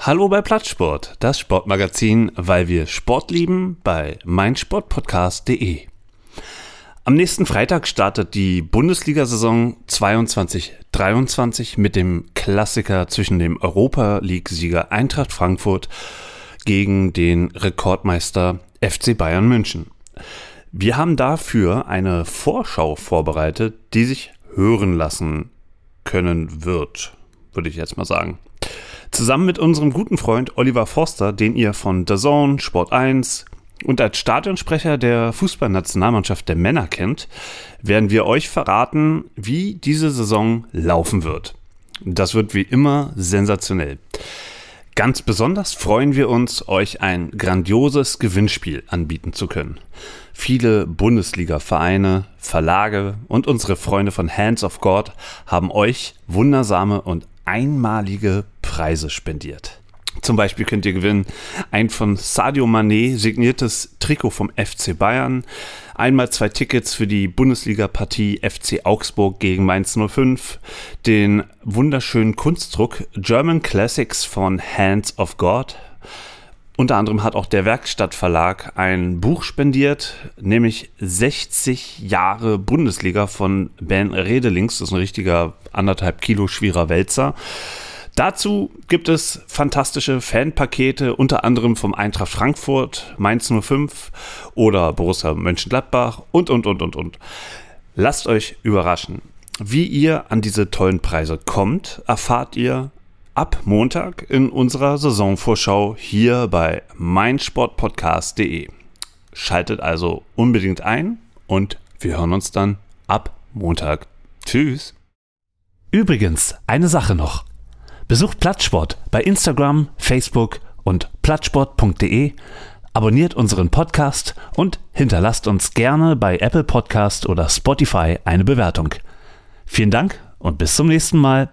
Hallo bei Plattsport, das Sportmagazin, weil wir Sport lieben, bei meinsportpodcast.de. Am nächsten Freitag startet die Bundesliga-Saison 22-23 mit dem Klassiker zwischen dem Europa League-Sieger Eintracht Frankfurt gegen den Rekordmeister FC Bayern München. Wir haben dafür eine Vorschau vorbereitet, die sich hören lassen können wird, würde ich jetzt mal sagen. Zusammen mit unserem guten Freund Oliver Forster, den ihr von The Zone, Sport 1 und als Stadionsprecher der Fußballnationalmannschaft der Männer kennt, werden wir euch verraten, wie diese Saison laufen wird. Das wird wie immer sensationell. Ganz besonders freuen wir uns, euch ein grandioses Gewinnspiel anbieten zu können. Viele Bundesliga-Vereine, Verlage und unsere Freunde von Hands of God haben euch wundersame und einmalige Preise spendiert. Zum Beispiel könnt ihr gewinnen ein von Sadio Mané signiertes Trikot vom FC Bayern, einmal zwei Tickets für die Bundesliga-Partie FC Augsburg gegen Mainz 05, den wunderschönen Kunstdruck German Classics von Hands of God. Unter anderem hat auch der Werkstattverlag ein Buch spendiert, nämlich 60 Jahre Bundesliga von Ben Redelings. Das ist ein richtiger anderthalb Kilo schwerer Wälzer. Dazu gibt es fantastische Fanpakete, unter anderem vom Eintracht Frankfurt, Mainz 05 oder Borussia Mönchengladbach und, und, und, und, und. Lasst euch überraschen. Wie ihr an diese tollen Preise kommt, erfahrt ihr ab Montag in unserer Saisonvorschau hier bei meinsportpodcast.de. Schaltet also unbedingt ein und wir hören uns dann ab Montag. Tschüss. Übrigens, eine Sache noch. Besucht Plattsport bei Instagram, Facebook und plattsport.de, abonniert unseren Podcast und hinterlasst uns gerne bei Apple Podcast oder Spotify eine Bewertung. Vielen Dank und bis zum nächsten Mal.